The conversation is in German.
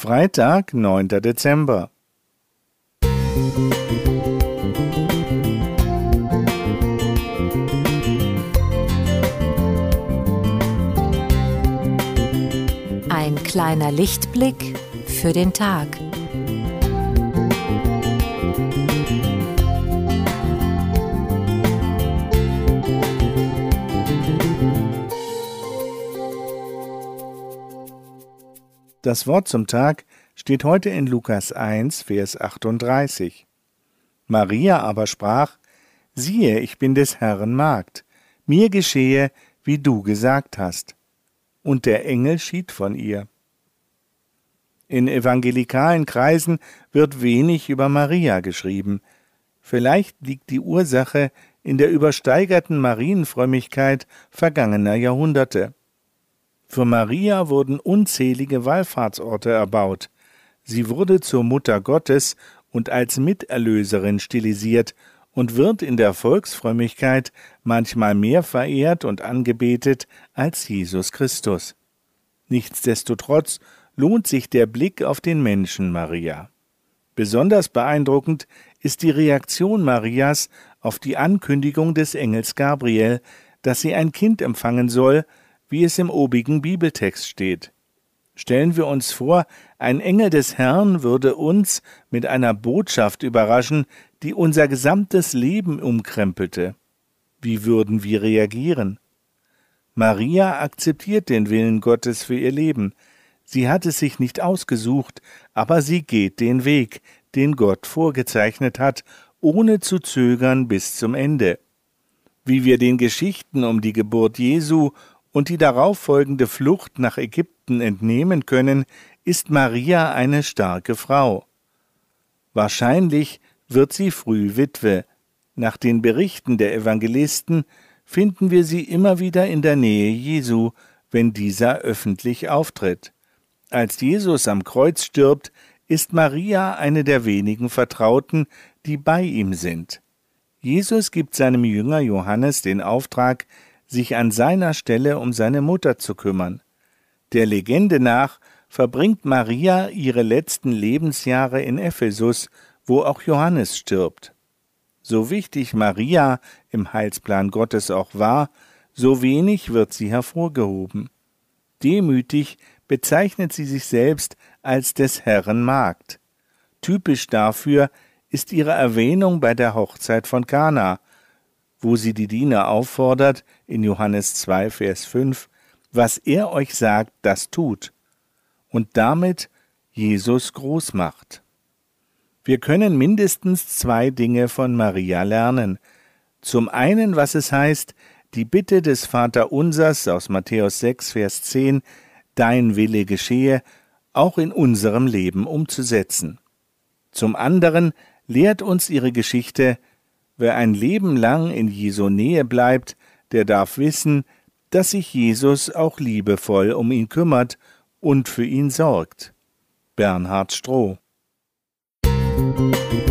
Freitag, 9. Dezember. Ein kleiner Lichtblick für den Tag. Das Wort zum Tag steht heute in Lukas 1, Vers 38. Maria aber sprach, siehe, ich bin des Herrn Magd, mir geschehe, wie du gesagt hast. Und der Engel schied von ihr. In evangelikalen Kreisen wird wenig über Maria geschrieben. Vielleicht liegt die Ursache in der übersteigerten Marienfrömmigkeit vergangener Jahrhunderte. Für Maria wurden unzählige Wallfahrtsorte erbaut. Sie wurde zur Mutter Gottes und als Miterlöserin stilisiert und wird in der Volksfrömmigkeit manchmal mehr verehrt und angebetet als Jesus Christus. Nichtsdestotrotz lohnt sich der Blick auf den Menschen Maria. Besonders beeindruckend ist die Reaktion Marias auf die Ankündigung des Engels Gabriel, dass sie ein Kind empfangen soll, wie es im obigen Bibeltext steht. Stellen wir uns vor, ein Engel des Herrn würde uns mit einer Botschaft überraschen, die unser gesamtes Leben umkrempelte. Wie würden wir reagieren? Maria akzeptiert den Willen Gottes für ihr Leben. Sie hat es sich nicht ausgesucht, aber sie geht den Weg, den Gott vorgezeichnet hat, ohne zu zögern bis zum Ende. Wie wir den Geschichten um die Geburt Jesu und die darauf folgende Flucht nach Ägypten entnehmen können, ist Maria eine starke Frau. Wahrscheinlich wird sie früh Witwe. Nach den Berichten der Evangelisten finden wir sie immer wieder in der Nähe Jesu, wenn dieser öffentlich auftritt. Als Jesus am Kreuz stirbt, ist Maria eine der wenigen Vertrauten, die bei ihm sind. Jesus gibt seinem Jünger Johannes den Auftrag, sich an seiner Stelle um seine Mutter zu kümmern. Der Legende nach verbringt Maria ihre letzten Lebensjahre in Ephesus, wo auch Johannes stirbt. So wichtig Maria im Heilsplan Gottes auch war, so wenig wird sie hervorgehoben. Demütig bezeichnet sie sich selbst als des Herrn Magd. Typisch dafür ist ihre Erwähnung bei der Hochzeit von Kana, wo sie die Diener auffordert, in Johannes 2, Vers 5, was er euch sagt, das tut, und damit Jesus groß macht. Wir können mindestens zwei Dinge von Maria lernen. Zum einen, was es heißt, die Bitte des Vaterunsers aus Matthäus 6, Vers 10, Dein Wille geschehe, auch in unserem Leben umzusetzen. Zum anderen lehrt uns ihre Geschichte, Wer ein Leben lang in Jesu Nähe bleibt, der darf wissen, dass sich Jesus auch liebevoll um ihn kümmert und für ihn sorgt. Bernhard Stroh Musik